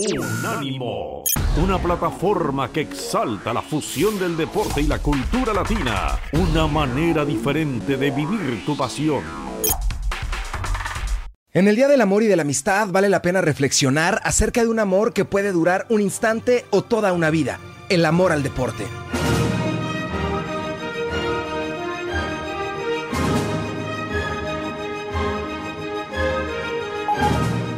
Unánimo, una plataforma que exalta la fusión del deporte y la cultura latina, una manera diferente de vivir tu pasión. En el Día del Amor y de la Amistad vale la pena reflexionar acerca de un amor que puede durar un instante o toda una vida, el amor al deporte.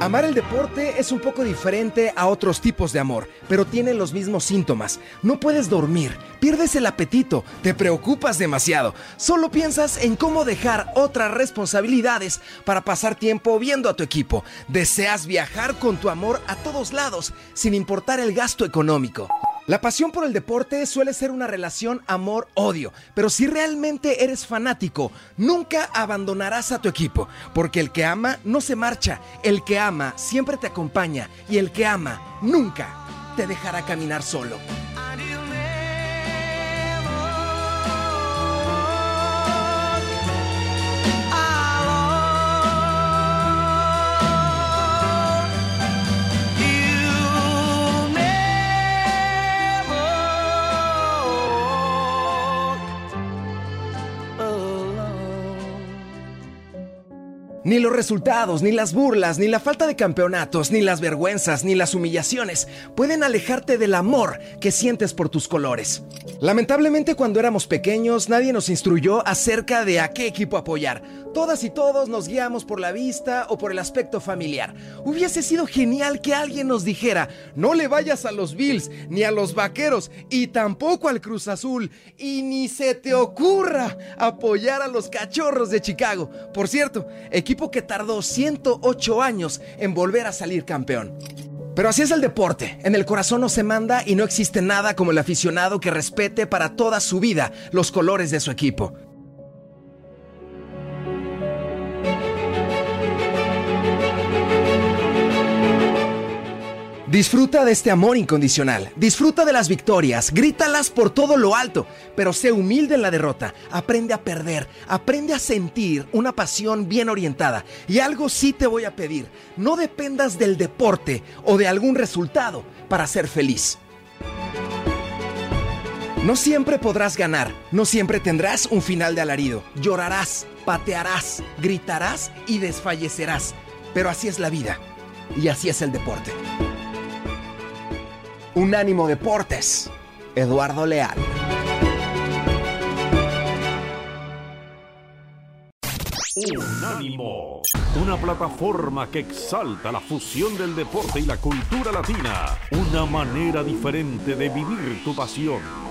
Amar el deporte es un poco diferente a otros tipos de amor, pero tiene los mismos síntomas. No puedes dormir, pierdes el apetito, te preocupas demasiado, solo piensas en cómo dejar otras responsabilidades para pasar tiempo viendo a tu equipo. Deseas viajar con tu amor a todos lados, sin importar el gasto económico. La pasión por el deporte suele ser una relación amor-odio, pero si realmente eres fanático, nunca abandonarás a tu equipo, porque el que ama no se marcha, el que ama siempre te acompaña y el que ama nunca te dejará caminar solo. Ni los resultados, ni las burlas, ni la falta de campeonatos, ni las vergüenzas, ni las humillaciones pueden alejarte del amor que sientes por tus colores. Lamentablemente cuando éramos pequeños nadie nos instruyó acerca de a qué equipo apoyar. Todas y todos nos guiamos por la vista o por el aspecto familiar. Hubiese sido genial que alguien nos dijera, no le vayas a los Bills, ni a los Vaqueros, y tampoco al Cruz Azul, y ni se te ocurra apoyar a los Cachorros de Chicago. Por cierto, equipo que tardó 108 años en volver a salir campeón. Pero así es el deporte. En el corazón no se manda y no existe nada como el aficionado que respete para toda su vida los colores de su equipo. Disfruta de este amor incondicional, disfruta de las victorias, grítalas por todo lo alto, pero sé humilde en la derrota, aprende a perder, aprende a sentir una pasión bien orientada. Y algo sí te voy a pedir, no dependas del deporte o de algún resultado para ser feliz. No siempre podrás ganar, no siempre tendrás un final de alarido, llorarás, patearás, gritarás y desfallecerás, pero así es la vida. Y así es el deporte. Unánimo Deportes, Eduardo Leal. Unánimo, una plataforma que exalta la fusión del deporte y la cultura latina, una manera diferente de vivir tu pasión.